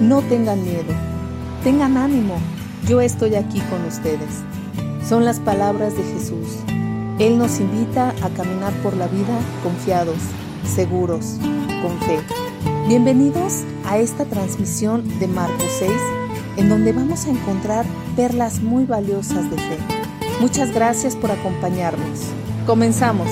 No tengan miedo, tengan ánimo, yo estoy aquí con ustedes. Son las palabras de Jesús. Él nos invita a caminar por la vida confiados, seguros, con fe. Bienvenidos a esta transmisión de Marcos 6, en donde vamos a encontrar perlas muy valiosas de fe. Muchas gracias por acompañarnos. Comenzamos.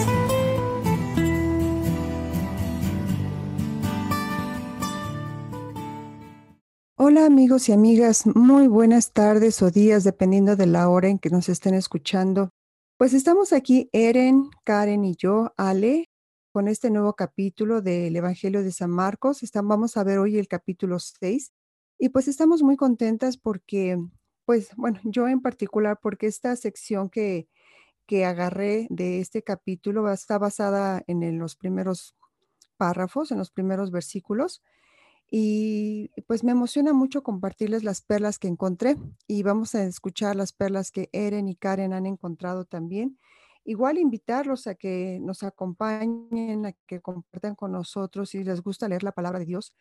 Hola amigos y amigas, muy buenas tardes o días dependiendo de la hora en que nos estén escuchando. Pues estamos aquí, Eren, Karen y yo, Ale, con este nuevo capítulo del Evangelio de San Marcos. Estamos, vamos a ver hoy el capítulo 6 y pues estamos muy contentas porque, pues bueno, yo en particular porque esta sección que, que agarré de este capítulo está basada en los primeros párrafos, en los primeros versículos y pues me emociona mucho compartirles las perlas que encontré y vamos a escuchar las perlas que Eren y Karen han encontrado también. Igual invitarlos a que nos acompañen, a que compartan con nosotros si les gusta leer la palabra de Dios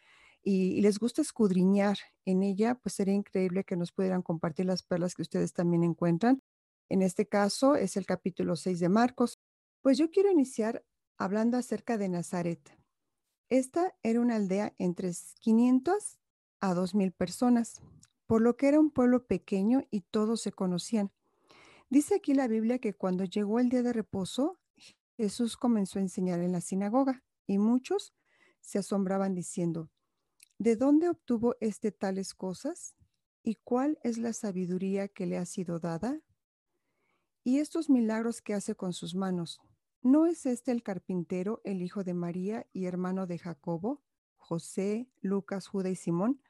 y, les gusta escudriñar en ella, pues sería increíble que nos pudieran compartir las perlas que ustedes también encuentran. En este caso es el capítulo 6 de Marcos. Pues yo quiero iniciar hablando acerca de Nazaret. Esta era una aldea entre 500 a 2.000 personas, por lo que era un pueblo pequeño y todos se conocían. Dice aquí la Biblia que cuando llegó el día de reposo, Jesús comenzó a enseñar en la sinagoga y muchos se asombraban diciendo, ¿de dónde obtuvo este tales cosas? ¿Y cuál es la sabiduría que le ha sido dada? Y estos milagros que hace con sus manos, ¿No es este el carpintero, el hijo de María y hermano de Jacobo, José, Lucas, Judas y Simón?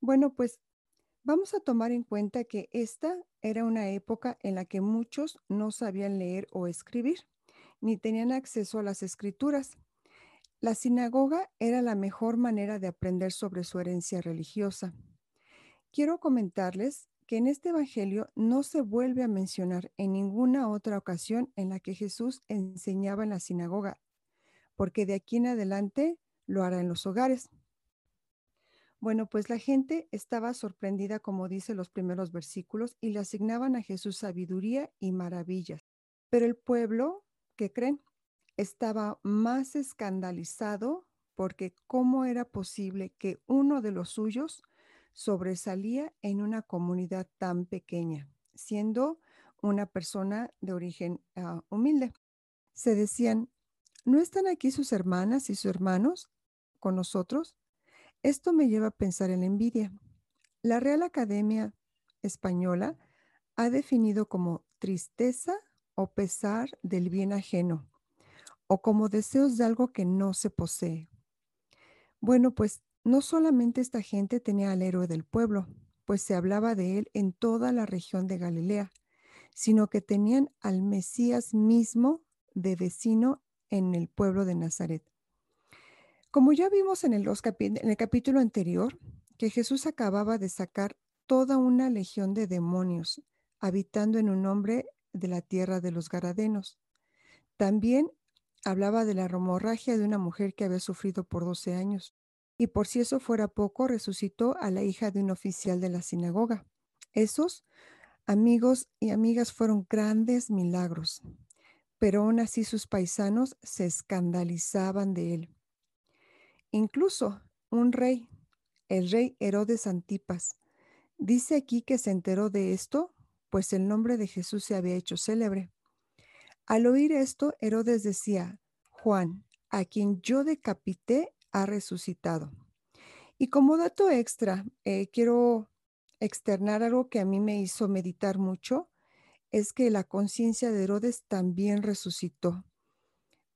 Bueno, pues vamos a tomar en cuenta que esta era una época en la que muchos no sabían leer o escribir, ni tenían acceso a las escrituras. La sinagoga era la mejor manera de aprender sobre su herencia religiosa. Quiero comentarles que en este Evangelio no se vuelve a mencionar en ninguna otra ocasión en la que Jesús enseñaba en la sinagoga, porque de aquí en adelante lo hará en los hogares. Bueno, pues la gente estaba sorprendida, como dice los primeros versículos, y le asignaban a Jesús sabiduría y maravillas. Pero el pueblo, ¿qué creen? Estaba más escandalizado porque cómo era posible que uno de los suyos sobresalía en una comunidad tan pequeña, siendo una persona de origen ah, humilde. Se decían, ¿no están aquí sus hermanas y sus hermanos con nosotros? Esto me lleva a pensar en la envidia. La Real Academia Española ha definido como tristeza o pesar del bien ajeno, o como deseos de algo que no se posee. Bueno, pues no solamente esta gente tenía al héroe del pueblo, pues se hablaba de él en toda la región de Galilea, sino que tenían al Mesías mismo de vecino en el pueblo de Nazaret. Como ya vimos en el, en el capítulo anterior, que Jesús acababa de sacar toda una legión de demonios habitando en un hombre de la tierra de los Garadenos. También hablaba de la hemorragia de una mujer que había sufrido por 12 años y por si eso fuera poco, resucitó a la hija de un oficial de la sinagoga. Esos amigos y amigas fueron grandes milagros, pero aún así sus paisanos se escandalizaban de él. Incluso un rey, el rey Herodes Antipas, dice aquí que se enteró de esto, pues el nombre de Jesús se había hecho célebre. Al oír esto, Herodes decía, Juan, a quien yo decapité, ha resucitado. Y como dato extra, eh, quiero externar algo que a mí me hizo meditar mucho, es que la conciencia de Herodes también resucitó,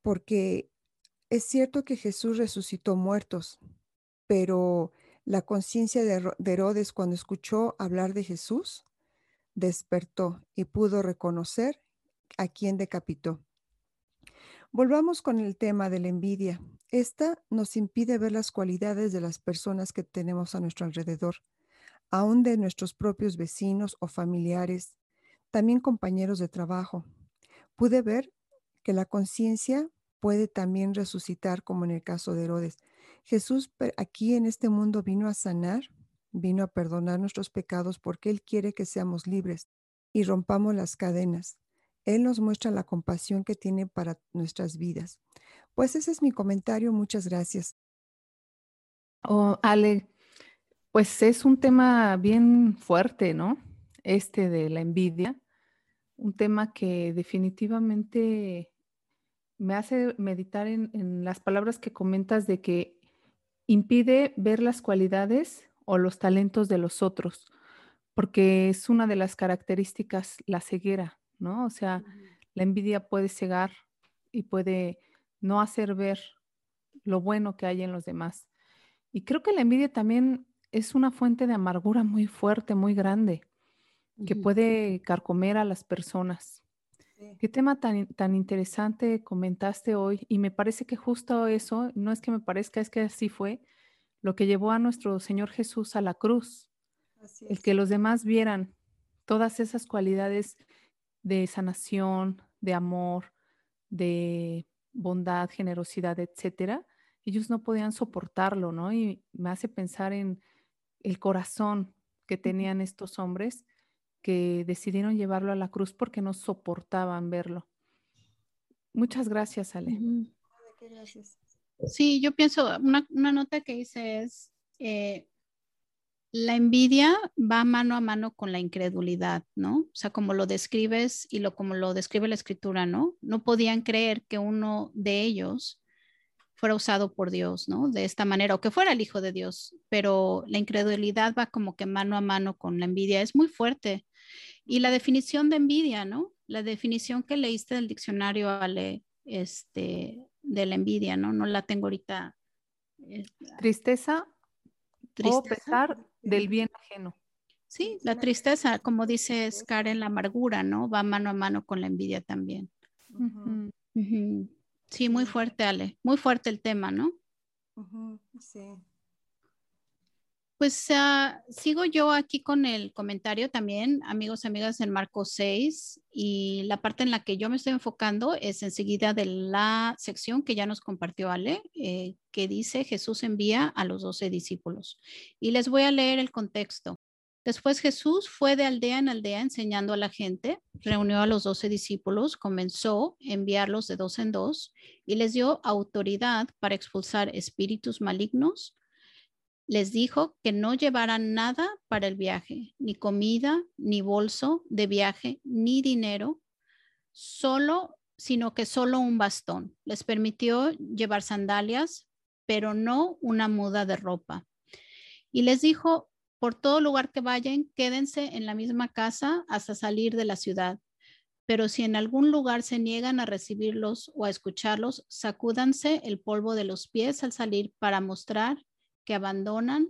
porque es cierto que Jesús resucitó muertos, pero la conciencia de Herodes cuando escuchó hablar de Jesús, despertó y pudo reconocer a quien decapitó. Volvamos con el tema de la envidia. Esta nos impide ver las cualidades de las personas que tenemos a nuestro alrededor, aún de nuestros propios vecinos o familiares, también compañeros de trabajo. Pude ver que la conciencia puede también resucitar, como en el caso de Herodes. Jesús aquí en este mundo vino a sanar, vino a perdonar nuestros pecados porque Él quiere que seamos libres y rompamos las cadenas. Él nos muestra la compasión que tiene para nuestras vidas. Pues ese es mi comentario. Muchas gracias. Oh, Ale, pues es un tema bien fuerte, ¿no? Este de la envidia, un tema que definitivamente me hace meditar en, en, las palabras que comentas de que impide ver las cualidades o los talentos de los otros, porque es una de las características, la ceguera, ¿no? O sea, la envidia puede cegar y puede no hacer ver lo bueno que hay en los demás. Y creo que la envidia también es una fuente de amargura muy fuerte, muy grande, que puede carcomer a las personas. Qué tema tan, tan interesante comentaste hoy y me parece que justo eso, no es que me parezca, es que así fue, lo que llevó a nuestro Señor Jesús a la cruz. El que los demás vieran todas esas cualidades de sanación, de amor, de bondad, generosidad, etcétera, ellos no podían soportarlo, ¿no? Y me hace pensar en el corazón que tenían estos hombres que decidieron llevarlo a la cruz porque no soportaban verlo. Muchas gracias, Ale. Sí, yo pienso, una, nota que hice es, eh, la envidia va mano a mano con la incredulidad, ¿no? O sea, como lo describes y lo como lo describe la escritura, ¿no? No podían creer que uno de ellos fuera usado por Dios, ¿no? De esta manera, o que fuera el Hijo de Dios, pero la incredulidad va como que mano a mano con la envidia, es muy fuerte. Y la definición de envidia, ¿no? La definición que leíste del diccionario, Ale, este, de la envidia, ¿no? No la tengo ahorita. Eh, tristeza, tristeza o pesar del bien ajeno. Sí, la tristeza, como dice Karen, la amargura, ¿no? Va mano a mano con la envidia también. Sí, muy fuerte, Ale. Muy fuerte el tema, ¿no? Sí. Pues uh, sigo yo aquí con el comentario también, amigos y amigas, en Marcos 6, y la parte en la que yo me estoy enfocando es enseguida de la sección que ya nos compartió Ale, eh, que dice Jesús envía a los doce discípulos. Y les voy a leer el contexto. Después Jesús fue de aldea en aldea enseñando a la gente, reunió a los doce discípulos, comenzó a enviarlos de dos en dos y les dio autoridad para expulsar espíritus malignos les dijo que no llevaran nada para el viaje, ni comida, ni bolso de viaje, ni dinero, solo, sino que solo un bastón. Les permitió llevar sandalias, pero no una muda de ropa. Y les dijo, por todo lugar que vayan, quédense en la misma casa hasta salir de la ciudad. Pero si en algún lugar se niegan a recibirlos o a escucharlos, sacúdanse el polvo de los pies al salir para mostrar que abandonan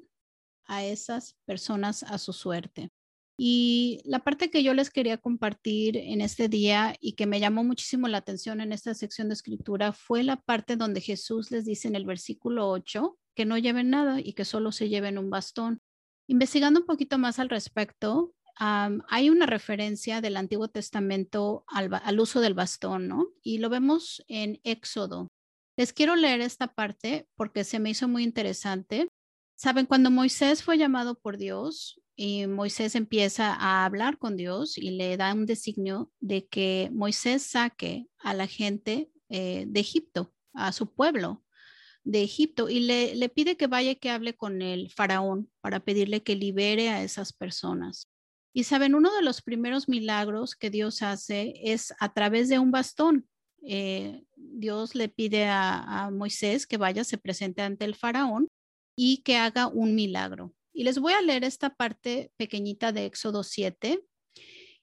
a esas personas a su suerte. Y la parte que yo les quería compartir en este día y que me llamó muchísimo la atención en esta sección de escritura fue la parte donde Jesús les dice en el versículo 8 que no lleven nada y que solo se lleven un bastón. Investigando un poquito más al respecto, hay una referencia del Antiguo Testamento al, al, uso del bastón, ¿no? Y lo vemos en Éxodo, les quiero leer esta parte porque se me hizo muy interesante. Saben, cuando Moisés fue llamado por Dios y Moisés empieza a hablar con Dios y le da un designio de que Moisés saque a la gente eh, de Egipto, a su pueblo de Egipto, y le, le pide que vaya y que hable con el faraón para pedirle que libere a esas personas. Y saben, uno de los primeros milagros que Dios hace es a través de un bastón. Eh, Dios le pide a, Moisés que vaya, se presente ante el faraón y que haga un milagro. Y les voy a leer esta parte pequeñita de Éxodo 7.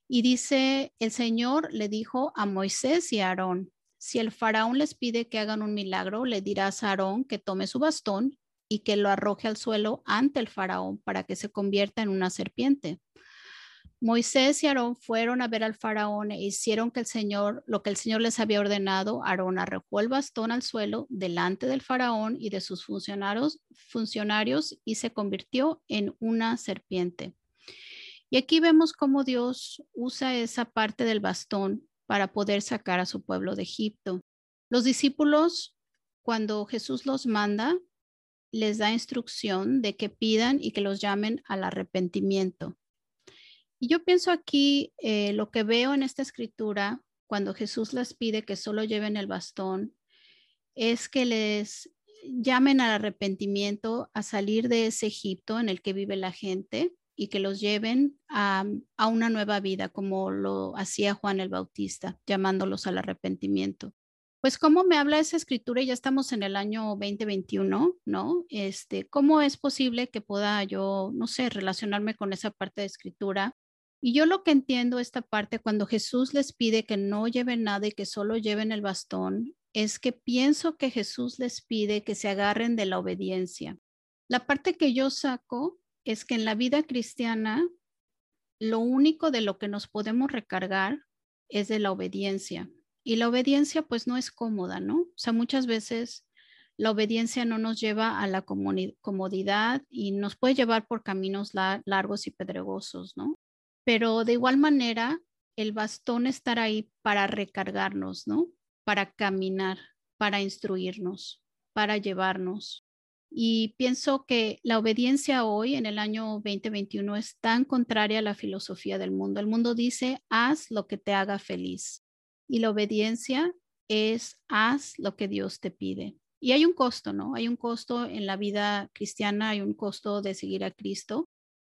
Y dice, el Señor le dijo a Moisés y a Aarón, si el faraón les pide que hagan un milagro, le dirás a Aarón que tome su bastón y que lo arroje al suelo ante el faraón para que se convierta en una serpiente. Moisés y Aarón fueron a ver al faraón e hicieron que el Señor, lo que el Señor les había ordenado. Aarón arrojó el bastón al suelo delante del faraón y de sus funcionarios, funcionarios y se convirtió en una serpiente. Y aquí vemos cómo Dios usa esa parte del bastón para poder sacar a su pueblo de Egipto. Los discípulos, cuando Jesús los manda, les da instrucción de que pidan y que los llamen al arrepentimiento. Y yo pienso aquí, eh, lo que veo en esta escritura, cuando Jesús les pide que solo lleven el bastón, es que les llamen al arrepentimiento, a salir de ese Egipto en el que vive la gente y que los lleven a, a una nueva vida, como lo hacía Juan el Bautista, llamándolos al arrepentimiento. Pues cómo me habla esa escritura ya estamos en el año 2021, ¿no? Este, ¿cómo es posible que pueda yo, no sé, relacionarme con esa parte de escritura? Y yo lo que entiendo esta parte cuando Jesús les pide que no lleven nada y que solo lleven el bastón, es que pienso que Jesús les pide que se agarren de la obediencia. La parte que yo saco es que en la vida cristiana lo único de lo que nos podemos recargar es de la obediencia. Y la obediencia pues no es cómoda, ¿no? O sea, muchas veces la obediencia no nos lleva a la comodidad y nos puede llevar por caminos largos y pedregosos, ¿no? Pero de igual manera, el bastón estará ahí para recargarnos, ¿no? Para caminar, para instruirnos, para llevarnos. Y pienso que la obediencia hoy, en el año 2021, es tan contraria a la filosofía del mundo. El mundo dice, haz lo que te haga feliz. Y la obediencia es, haz lo que Dios te pide. Y hay un costo, ¿no? Hay un costo en la vida cristiana, hay un costo de seguir a Cristo,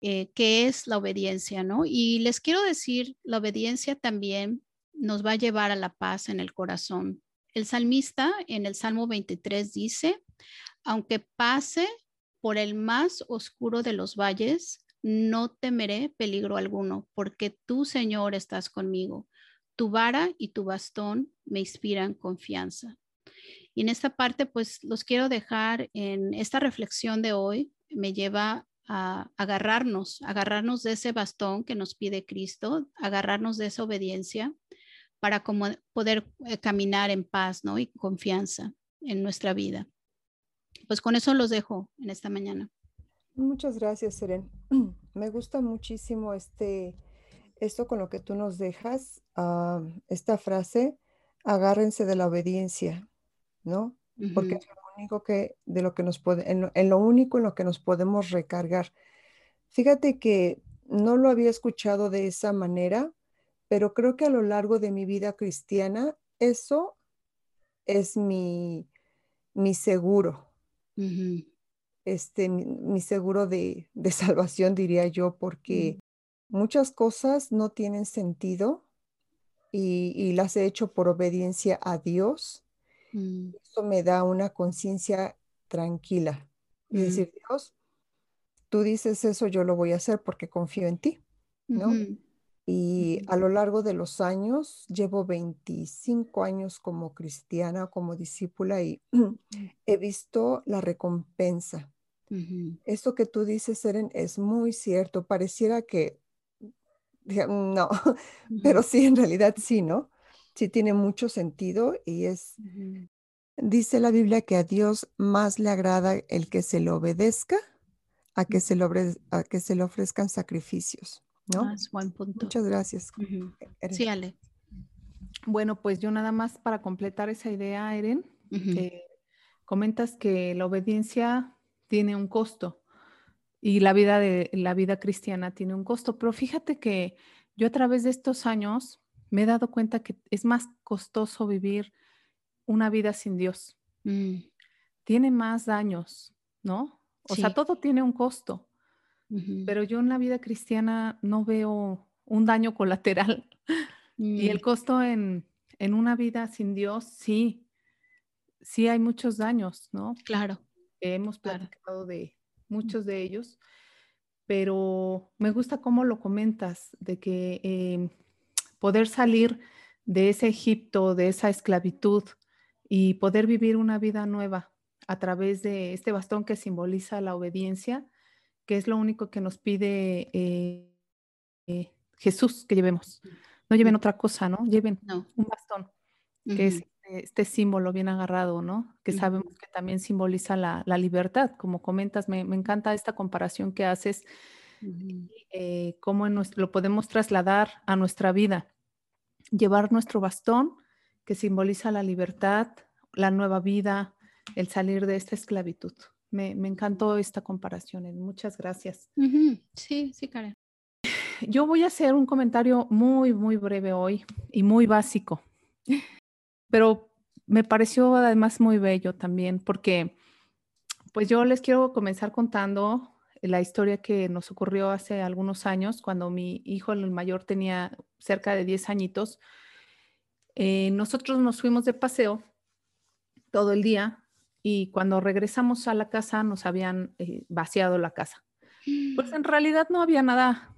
eh, que es la obediencia, ¿no? Y les quiero decir, la obediencia también nos va a llevar a la paz en el corazón. El salmista en el Salmo 23 dice, aunque pase por el más oscuro de los valles, no temeré peligro alguno, porque tú, Señor, estás conmigo. Tu vara y tu bastón me inspiran confianza. Y en esta parte, pues los quiero dejar en esta reflexión de hoy, me lleva a agarrarnos, agarrarnos de ese bastón que nos pide Cristo, agarrarnos de esa obediencia para como poder eh, caminar en paz, ¿no? Y confianza en nuestra vida pues con eso los dejo en esta mañana. Muchas gracias, Seren. Me gusta muchísimo este, esto con lo que tú nos dejas, ah, esta frase, agárrense de la obediencia, ¿no? Porque único que, de lo que nos puede, en lo, único en lo que nos podemos recargar. Fíjate que no lo había escuchado de esa manera, pero creo que a lo largo de mi vida cristiana, eso es mi, mi seguro, este, mi, seguro de, salvación, diría yo, porque muchas cosas no tienen sentido y, las he hecho por obediencia a Dios. Mm. Eso me da una conciencia tranquila. Y decir, Dios, tú dices eso, yo lo voy a hacer porque confío en ti, ¿no? Y a lo largo de los años, llevo 25 años como cristiana, como discípula y he visto la recompensa. Esto que tú dices, Eren, es muy cierto. Pareciera que, no, pero sí, en realidad sí, ¿no? Sí tiene mucho sentido y es, dice la Biblia que a Dios más le agrada el que se le obedezca a que se le, a que se le ofrezcan sacrificios. ¿no? Ah, buen punto. Muchas gracias. E-, sí, Ale. Bueno, pues yo nada más para completar esa idea, Eren, eh, comentas que la obediencia tiene un costo y la vida de la vida cristiana tiene un costo, pero fíjate que yo a través de estos años me he dado cuenta que es más costoso vivir una vida sin Dios. Mm. Tiene más daños, ¿no? O sea, todo tiene un costo. Pero yo en la vida cristiana no veo un daño colateral. Y el mm. costo en, una vida sin Dios, sí, sí hay muchos daños, ¿no? Claro. Hemos platicado de muchos de ellos, pero me gusta cómo lo comentas, de que em, poder salir de ese Egipto, de esa esclavitud y poder vivir una vida nueva a través de este bastón que simboliza la obediencia, que es lo único que nos pide eh, eh, Jesús que llevemos. No lleven otra cosa, ¿no? Lleven un bastón, que es este, símbolo bien agarrado, ¿no? Que sabemos que también simboliza la, libertad. Como comentas, me, encanta esta comparación que haces, eh, cómo lo podemos trasladar a nuestra vida. Llevar nuestro bastón, que simboliza la libertad, la nueva vida, el salir de esta esclavitud. Me, encantó esta comparación. Muchas gracias. Sí, sí, Karen. Yo voy a hacer un comentario muy, muy breve hoy y muy básico, pero me pareció además muy bello también porque pues yo les quiero comenzar contando la historia que nos ocurrió hace algunos años cuando mi hijo el mayor tenía cerca de 10 añitos. Eh, nosotros nos fuimos de paseo todo el día y cuando regresamos a la casa nos habían eh, vaciado la casa. Pues en realidad no había nada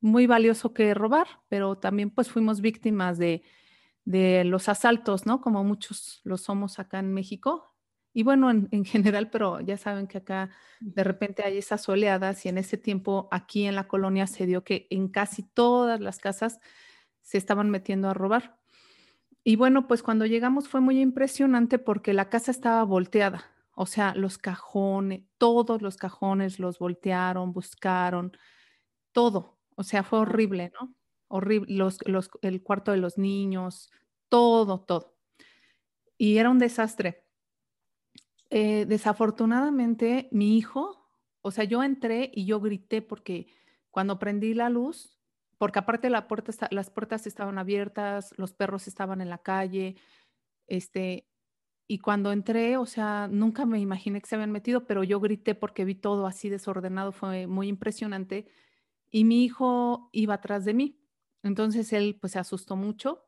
muy valioso que robar, pero también pues fuimos víctimas de, de los asaltos, ¿no? Como muchos lo somos acá en México. Y bueno, en, en, general, pero ya saben que acá de repente hay esas oleadas y en ese tiempo aquí en la colonia se dio que en casi todas las casas se estaban metiendo a robar. Y bueno, pues cuando llegamos fue muy impresionante porque la casa estaba volteada, o sea, los cajones, todos los cajones los voltearon, buscaron, todo, o sea, fue horrible, ¿no? Horrible, los, los, el cuarto de los niños, todo, todo. Y era un desastre. Eh, desafortunadamente, mi hijo, o sea, yo entré y yo grité porque cuando prendí la luz, porque aparte la puerta las puertas estaban abiertas, los perros estaban en la calle, este, y cuando entré, o sea, nunca me imaginé que se habían metido, pero yo grité porque vi todo así desordenado, fue muy impresionante, y mi hijo iba atrás de mí, entonces él pues se asustó mucho,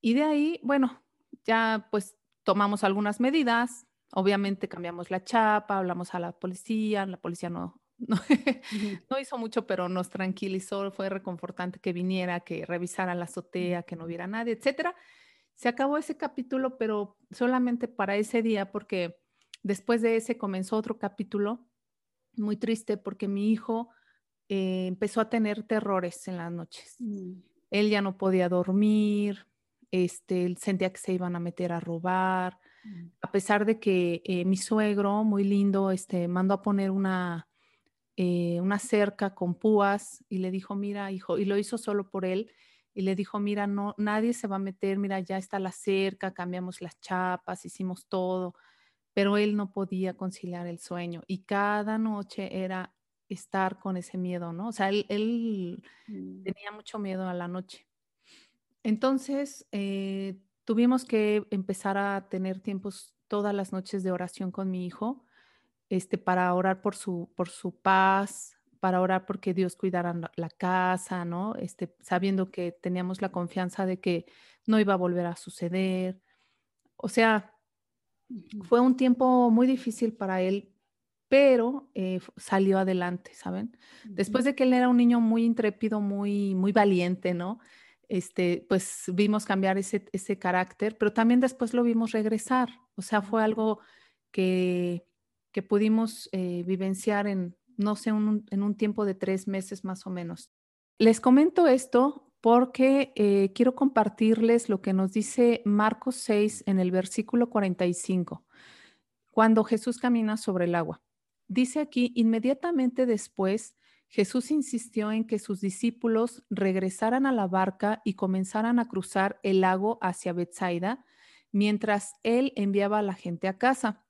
y de ahí, bueno, ya pues tomamos algunas medidas, obviamente cambiamos la chapa, hablamos a la policía, la policía no, No, hizo mucho, pero nos tranquilizó, fue reconfortante que viniera, que revisara la azotea, que no hubiera nadie, etcétera. Se acabó ese capítulo, pero solamente para ese día, porque después de ese comenzó otro capítulo muy triste, porque mi hijo eh, empezó a tener terrores en las noches. Mm. Él ya no podía dormir, este, él sentía que se iban a meter a robar. A pesar de que eh, mi suegro, muy lindo, este, mandó a poner una, eh, una cerca con púas y le dijo, mira, hijo, y lo hizo solo por él, y le dijo, mira, no, nadie se va a meter, mira, ya está la cerca, cambiamos las chapas, hicimos todo, pero él no podía conciliar el sueño y cada noche era estar con ese miedo, ¿no? O sea, él, mm. tenía mucho miedo a la noche. Entonces, eh, tuvimos que empezar a tener tiempos todas las noches de oración con mi hijo este, para orar por su, por su paz, para orar porque Dios cuidara la casa, ¿no? Este, sabiendo que teníamos la confianza de que no iba a volver a suceder. O sea, fue un tiempo muy difícil para él, pero eh, salió adelante, ¿saben? Después de que él era un niño muy intrépido, muy, muy valiente, ¿no? Este, pues vimos cambiar ese, ese carácter, pero también después lo vimos regresar. O sea, fue algo que que pudimos eh, vivenciar en, no sé, en un tiempo de tres meses más o menos. Les comento esto porque eh, quiero compartirles lo que nos dice Marcos 6 en el versículo 45, cuando Jesús camina sobre el agua. Dice aquí, inmediatamente después, Jesús insistió en que sus discípulos regresaran a la barca y comenzaran a cruzar el lago hacia Bethsaida, mientras él enviaba a la gente a casa.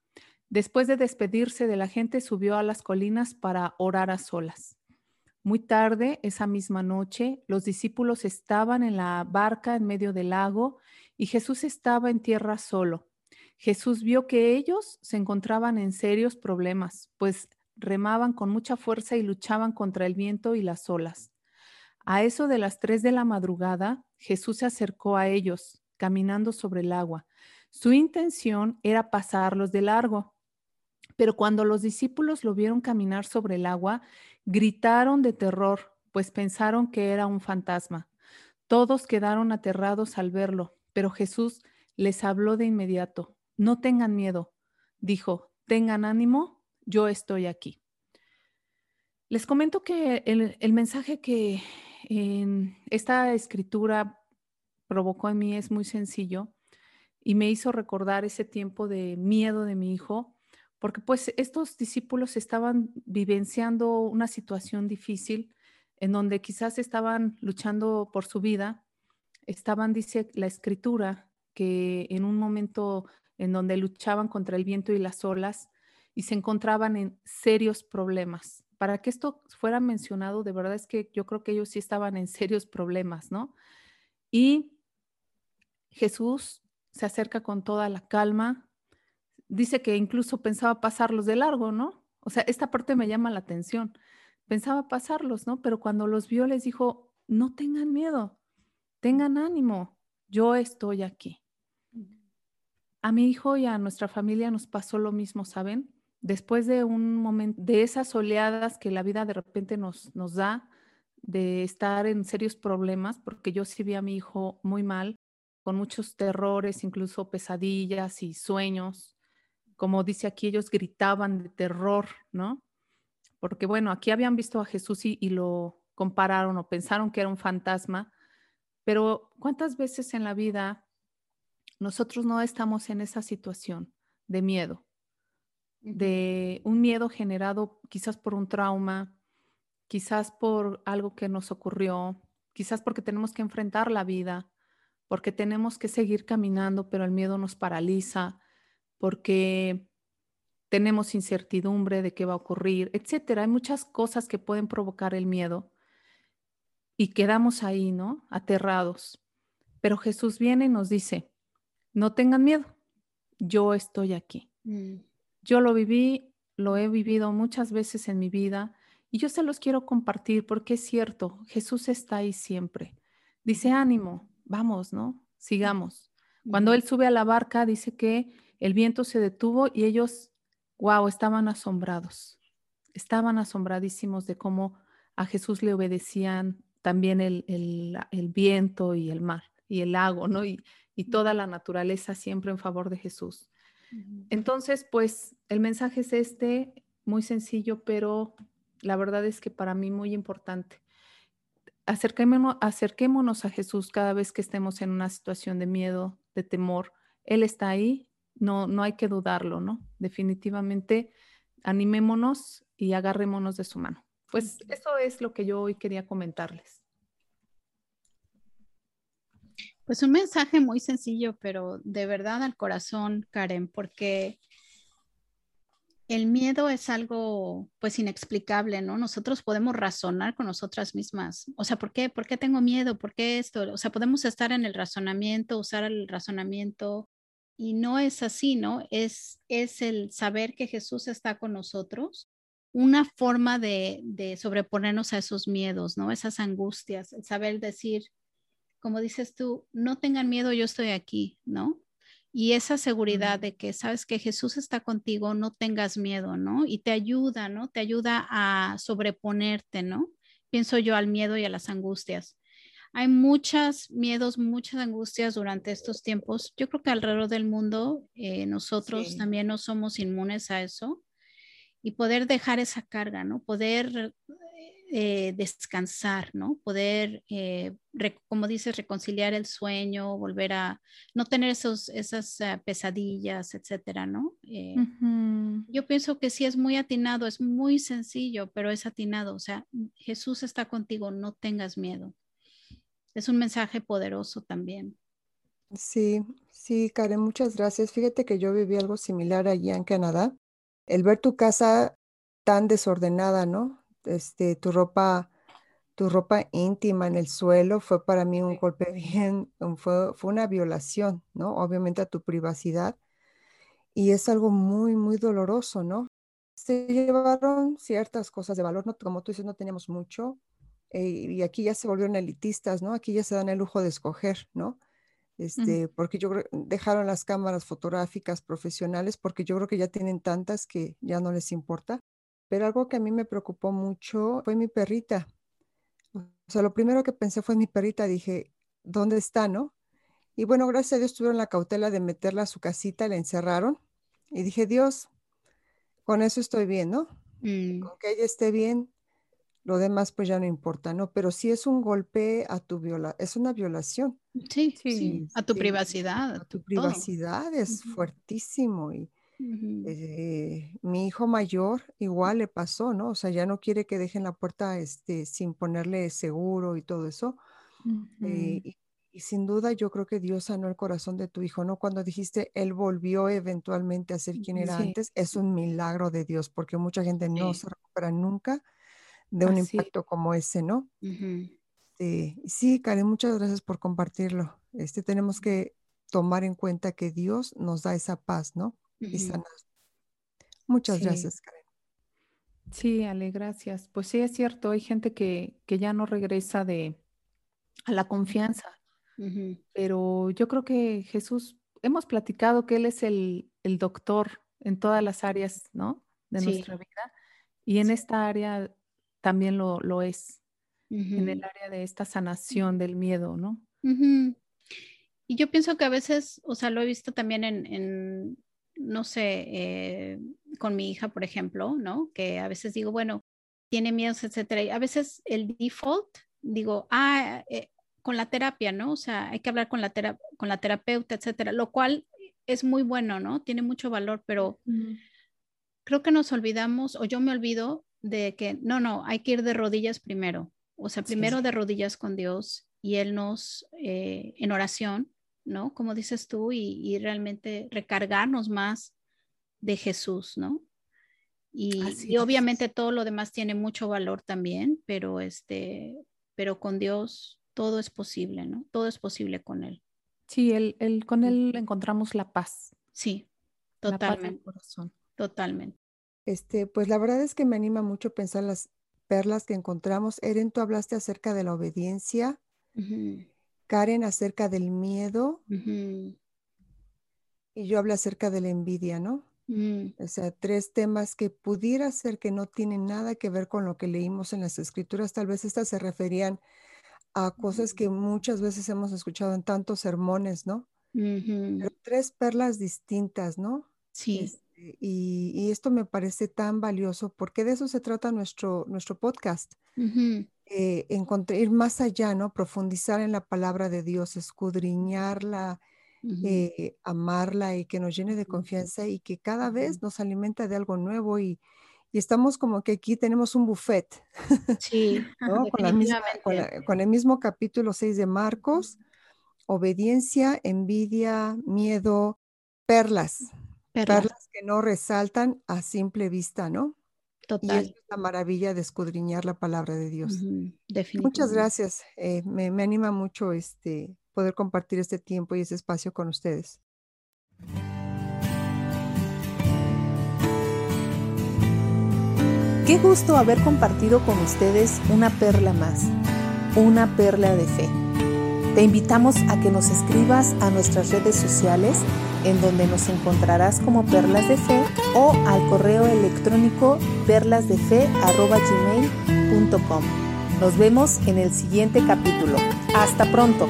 Después de despedirse de la gente, subió a las colinas para orar a solas. Muy tarde, esa misma noche, los discípulos estaban en la barca en medio del lago y Jesús estaba en tierra solo. Jesús vio que ellos se encontraban en serios problemas, pues remaban con mucha fuerza y luchaban contra el viento y las olas. A eso de las tres de la madrugada, Jesús se acercó a ellos, caminando sobre el agua. Su intención era pasarlos de largo, pero cuando los discípulos lo vieron caminar sobre el agua, gritaron de terror, pues pensaron que era un fantasma. Todos quedaron aterrados al verlo, pero Jesús les habló de inmediato. No tengan miedo, dijo, tengan ánimo, yo estoy aquí. Les comento que el, mensaje que en esta escritura provocó en mí es muy sencillo y me hizo recordar ese tiempo de miedo de mi hijo porque pues estos discípulos estaban vivenciando una situación difícil en donde quizás estaban luchando por su vida, estaban, dice la escritura, que en un momento en donde luchaban contra el viento y las olas, y se encontraban en serios problemas. Para que esto fuera mencionado, de verdad es que yo creo que ellos sí estaban en serios problemas, ¿no? Y Jesús se acerca con toda la calma, dice que incluso pensaba pasarlos de largo, ¿no? O sea, esta parte me llama la atención. Pensaba pasarlos, ¿no? Pero cuando los vio les dijo, no tengan miedo, tengan ánimo, yo estoy aquí. A mi hijo y a nuestra familia nos pasó lo mismo, ¿saben? Después de un momento, de esas oleadas que la vida de repente nos, nos da, de estar en serios problemas, porque yo sí vi a mi hijo muy mal, con muchos terrores, incluso pesadillas y sueños. Como dice aquí, ellos gritaban de terror, ¿no? Porque bueno, aquí habían visto a Jesús y, y lo compararon o pensaron que era un fantasma, pero ¿cuántas veces en la vida nosotros no estamos en esa situación de miedo? De un miedo generado quizás por un trauma, quizás por algo que nos ocurrió, quizás porque tenemos que enfrentar la vida, porque tenemos que seguir caminando, pero el miedo nos paraliza, porque tenemos incertidumbre de qué va a ocurrir, etcétera. Hay muchas cosas que pueden provocar el miedo y quedamos ahí, ¿no? Aterrados. Pero Jesús viene y nos dice, no tengan miedo, yo estoy aquí. Mm. Yo lo viví, lo he vivido muchas veces en mi vida y yo se los quiero compartir porque es cierto, Jesús está ahí siempre. Dice, ánimo, vamos, ¿no? Sigamos. Cuando él sube a la barca, dice que el viento se detuvo y ellos, wow, estaban asombrados. Estaban asombradísimos de cómo a Jesús le obedecían también el, el, viento y el mar y el lago, ¿no? Y, y toda la naturaleza siempre en favor de Jesús. Entonces, pues el mensaje es este, muy sencillo, pero la verdad es que para mí muy importante. Acerquémonos, acerquémonos a Jesús cada vez que estemos en una situación de miedo, de temor. Él está ahí, no, no hay que dudarlo, ¿no? Definitivamente animémonos y agarrémonos de su mano. Pues eso es lo que yo hoy quería comentarles. Pues un mensaje muy sencillo, pero de verdad al corazón, Karen, porque el miedo es algo pues inexplicable, ¿no? Nosotros podemos razonar con nosotras mismas. O sea, ¿por qué? ¿Por qué tengo miedo? ¿Por qué esto? O sea, podemos estar en el razonamiento, usar el razonamiento y no es así, ¿no? Es, es el saber que Jesús está con nosotros, una forma de, de sobreponernos a esos miedos, ¿no? Esas angustias, el saber decir, como dices tú, no tengan miedo, yo estoy aquí, ¿no? Y esa seguridad de que sabes que Jesús está contigo, no tengas miedo, ¿no? Y te ayuda, ¿no? Te ayuda a sobreponerte, ¿no? Pienso yo al miedo y a las angustias. Hay muchos miedos, muchas angustias durante estos tiempos. Yo creo que alrededor del mundo eh, nosotros también no somos inmunes a eso. Y poder dejar esa carga, ¿no? Poder eh, descansar, ¿no? Poder, eh, como dices, reconciliar el sueño, volver a no tener esos, esas eh, pesadillas, etcétera, ¿no? Yo pienso que sí es muy atinado, es muy sencillo, pero es atinado. O sea, Jesús está contigo, no tengas miedo. Es un mensaje poderoso también. Sí, sí, Karen, muchas gracias. Fíjate que yo viví algo similar allí en Canadá. El ver tu casa tan desordenada, ¿no? Este, tu ropa, tu ropa íntima en el suelo fue para mí un golpe bien, fue, fue una violación, ¿no? Obviamente a tu privacidad. Y es algo muy, muy doloroso, ¿no? Se llevaron ciertas cosas de valor, ¿no? Como tú dices, no teníamos mucho. Eh, y aquí ya se volvieron elitistas, ¿no? Aquí ya se dan el lujo de escoger, ¿no? Este, porque yo creo, dejaron las cámaras fotográficas profesionales porque yo creo que ya tienen tantas que ya no les importa. Pero algo que a mí me preocupó mucho fue mi perrita. O sea, lo primero que pensé fue mi perrita. Dije, ¿dónde está, no? Y bueno, gracias a Dios tuvieron la cautela de meterla a su casita, la encerraron. Y dije, Dios, con eso estoy bien, ¿no? Mm. Con que ella esté bien, lo demás pues ya no importa, ¿no? Pero sí es un golpe a tu viola, es una violación. Sí, sí, a tu privacidad. A tu privacidad es fuertísimo y, eh, mi hijo mayor igual le pasó, ¿no? O sea, ya no quiere que dejen la puerta este, sin ponerle seguro y todo eso. Eh, y, Y sin duda yo creo que Dios sanó el corazón de tu hijo, ¿no? Cuando dijiste, él volvió eventualmente a ser quien era antes, es un milagro de Dios, porque mucha gente no se recupera nunca de un impacto como ese, ¿no? sí, Karen, muchas gracias por compartirlo. Este, tenemos que tomar en cuenta que Dios nos da esa paz, ¿no? Y sanar. Muchas gracias, Karen. Sí, Ale, gracias. Pues sí, es cierto, hay gente que, que ya no regresa de a la confianza pero yo creo que Jesús, hemos platicado que Él es el, doctor en todas las áreas, ¿no? De nuestra vida. Y en esta área también lo, lo es, en el área de esta sanación del miedo, ¿no? Y yo pienso que a veces, o sea, lo he visto también en, no sé, eh, con mi hija, por ejemplo, ¿no? Que a veces digo, bueno, tiene miedos, etcétera. Y a veces el default, digo, ah, eh, con la terapia, ¿no? O sea, hay que hablar con la, con la terapeuta, etcétera, lo cual es muy bueno, ¿no? Tiene mucho valor, pero creo que nos olvidamos, o yo me olvido de que, no, no, hay que ir de rodillas primero, o sea, primero de rodillas con Dios y Él nos, eh, en oración, ¿no? Como dices tú, y, realmente recargarnos más de Jesús, ¿no? Y, y, obviamente todo lo demás tiene mucho valor también, pero este, pero con Dios todo es posible, ¿no? Todo es posible con Él. Sí, él, con Él encontramos la paz. Sí, totalmente. corazón. Totalmente. Este, pues la verdad es que me anima mucho pensar las perlas que encontramos. Eren, tú hablaste acerca de la obediencia. Karen acerca del miedo. Y yo hablé acerca de la envidia, ¿no? O sea, tres temas que pudiera ser que no tienen nada que ver con lo que leímos en las escrituras. Tal vez estas se referían a cosas que muchas veces hemos escuchado en tantos sermones, ¿no? Pero tres perlas distintas, ¿no? Sí. Este, y, esto me parece tan valioso porque de eso se trata nuestro, nuestro podcast. Eh, encontrar, ir más allá, ¿no? Profundizar en la palabra de Dios, escudriñarla, eh, amarla y que nos llene de confianza y que cada vez nos alimenta de algo nuevo y, y estamos como que aquí tenemos un buffet. Sí, con, el mismo capítulo 6 de Marcos, obediencia, envidia, miedo, perlas, perlas, que no resaltan a simple vista, ¿no? Total. Y es la maravilla de escudriñar la palabra de Dios. Muchas gracias. Eh, me, me, anima mucho este, poder compartir este tiempo y ese espacio con ustedes. Qué gusto haber compartido con ustedes una perla más, una perla de fe. Te invitamos a que nos escribas a nuestras redes sociales en donde nos encontrarás como Perlas de Fe o al correo electrónico perlasdefe.gmail.com. Nos vemos en el siguiente capítulo. Hasta pronto.